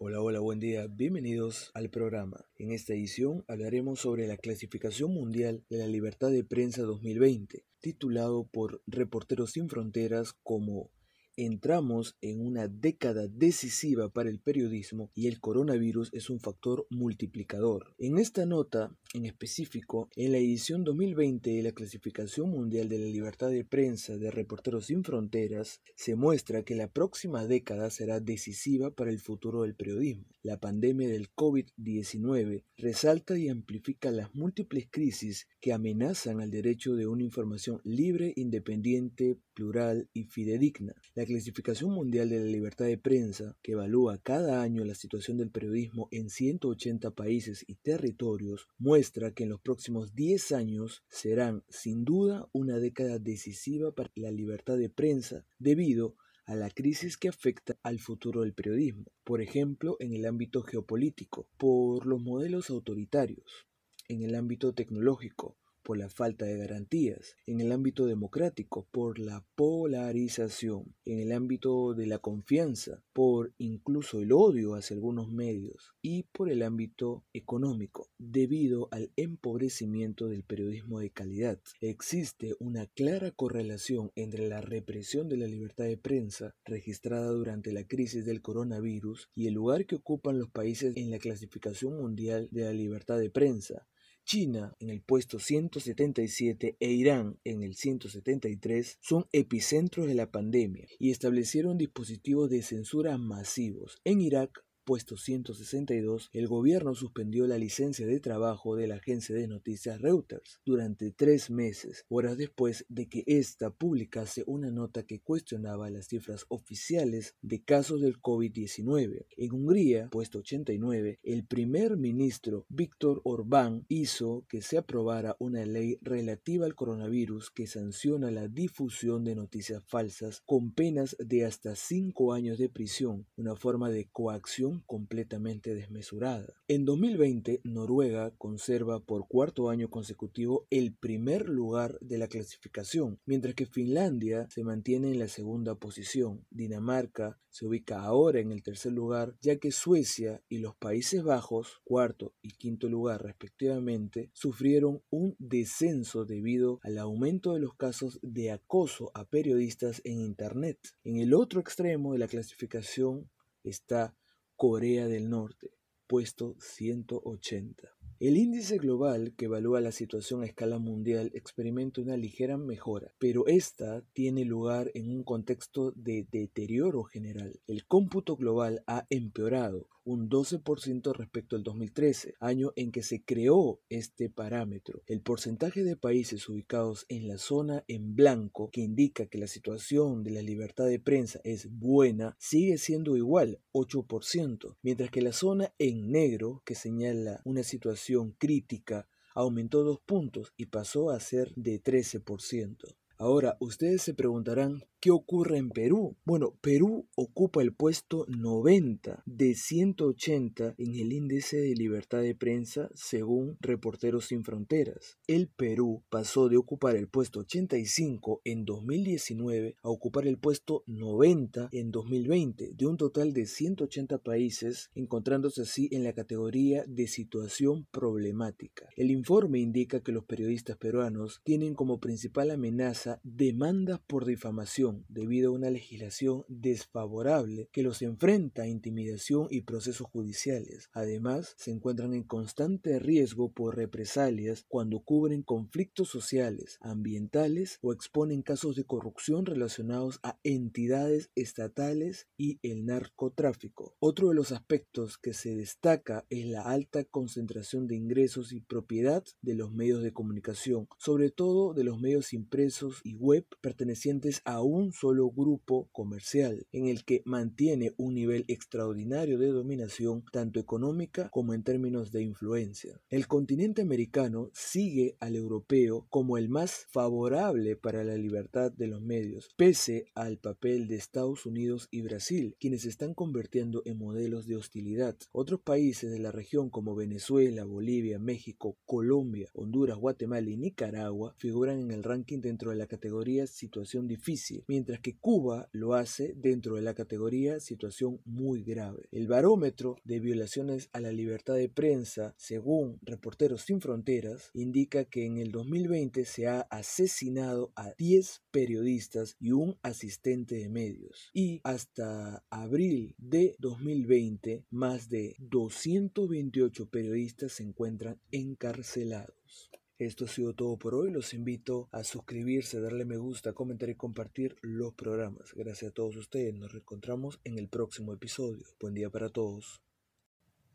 Hola, hola, buen día. Bienvenidos al programa. En esta edición hablaremos sobre la clasificación mundial de la libertad de prensa 2020, titulado por Reporteros sin Fronteras como Entramos en una década decisiva para el periodismo y el coronavirus es un factor multiplicador. En esta nota, en específico, en la edición 2020 de la Clasificación Mundial de la Libertad de Prensa de Reporteros Sin Fronteras, se muestra que la próxima década será decisiva para el futuro del periodismo. La pandemia del COVID-19 resalta y amplifica las múltiples crisis que amenazan al derecho de una información libre, independiente, plural y fidedigna. Clasificación Mundial de la Libertad de Prensa, que evalúa cada año la situación del periodismo en 180 países y territorios, muestra que en los próximos 10 años serán sin duda una década decisiva para la libertad de prensa debido a la crisis que afecta al futuro del periodismo, por ejemplo en el ámbito geopolítico, por los modelos autoritarios, en el ámbito tecnológico, por la falta de garantías, en el ámbito democrático, por la polarización, en el ámbito de la confianza, por incluso el odio hacia algunos medios y por el ámbito económico, debido al empobrecimiento del periodismo de calidad. Existe una clara correlación entre la represión de la libertad de prensa registrada durante la crisis del coronavirus y el lugar que ocupan los países en la clasificación mundial de la libertad de prensa, China en el puesto 177 e Irán en el 173 son epicentros de la pandemia y establecieron dispositivos de censura masivos. En Irak puesto 162, el gobierno suspendió la licencia de trabajo de la agencia de noticias Reuters durante tres meses, horas después de que ésta publicase una nota que cuestionaba las cifras oficiales de casos del COVID-19. En Hungría, puesto 89, el primer ministro Víctor Orbán hizo que se aprobara una ley relativa al coronavirus que sanciona la difusión de noticias falsas con penas de hasta cinco años de prisión, una forma de coacción completamente desmesurada. En 2020, Noruega conserva por cuarto año consecutivo el primer lugar de la clasificación, mientras que Finlandia se mantiene en la segunda posición. Dinamarca se ubica ahora en el tercer lugar, ya que Suecia y los Países Bajos, cuarto y quinto lugar respectivamente, sufrieron un descenso debido al aumento de los casos de acoso a periodistas en Internet. En el otro extremo de la clasificación está Corea del Norte, puesto 180. El índice global que evalúa la situación a escala mundial experimenta una ligera mejora, pero esta tiene lugar en un contexto de deterioro general. El cómputo global ha empeorado un 12% respecto al 2013, año en que se creó este parámetro. El porcentaje de países ubicados en la zona en blanco, que indica que la situación de la libertad de prensa es buena, sigue siendo igual, 8%, mientras que la zona en negro, que señala una situación crítica aumentó dos puntos y pasó a ser de 13%. Ahora, ustedes se preguntarán, ¿qué ocurre en Perú? Bueno, Perú ocupa el puesto 90 de 180 en el índice de libertad de prensa según Reporteros Sin Fronteras. El Perú pasó de ocupar el puesto 85 en 2019 a ocupar el puesto 90 en 2020, de un total de 180 países, encontrándose así en la categoría de situación problemática. El informe indica que los periodistas peruanos tienen como principal amenaza demandas por difamación debido a una legislación desfavorable que los enfrenta a intimidación y procesos judiciales. Además, se encuentran en constante riesgo por represalias cuando cubren conflictos sociales, ambientales o exponen casos de corrupción relacionados a entidades estatales y el narcotráfico. Otro de los aspectos que se destaca es la alta concentración de ingresos y propiedad de los medios de comunicación, sobre todo de los medios impresos y web pertenecientes a un solo grupo comercial en el que mantiene un nivel extraordinario de dominación tanto económica como en términos de influencia. El continente americano sigue al europeo como el más favorable para la libertad de los medios, pese al papel de Estados Unidos y Brasil, quienes se están convirtiendo en modelos de hostilidad. Otros países de la región como Venezuela, Bolivia, México, Colombia, Honduras, Guatemala y Nicaragua figuran en el ranking dentro de la categoría situación difícil, mientras que Cuba lo hace dentro de la categoría situación muy grave. El barómetro de violaciones a la libertad de prensa, según Reporteros Sin Fronteras, indica que en el 2020 se ha asesinado a 10 periodistas y un asistente de medios. Y hasta abril de 2020, más de 228 periodistas se encuentran encarcelados. Esto ha sido todo por hoy. Los invito a suscribirse, darle me gusta, comentar y compartir los programas. Gracias a todos ustedes. Nos reencontramos en el próximo episodio. Buen día para todos.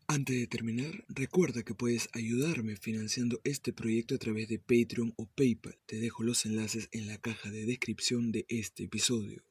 Antes de terminar, recuerda que puedes ayudarme financiando este proyecto a través de Patreon o PayPal. Te dejo los enlaces en la caja de descripción de este episodio.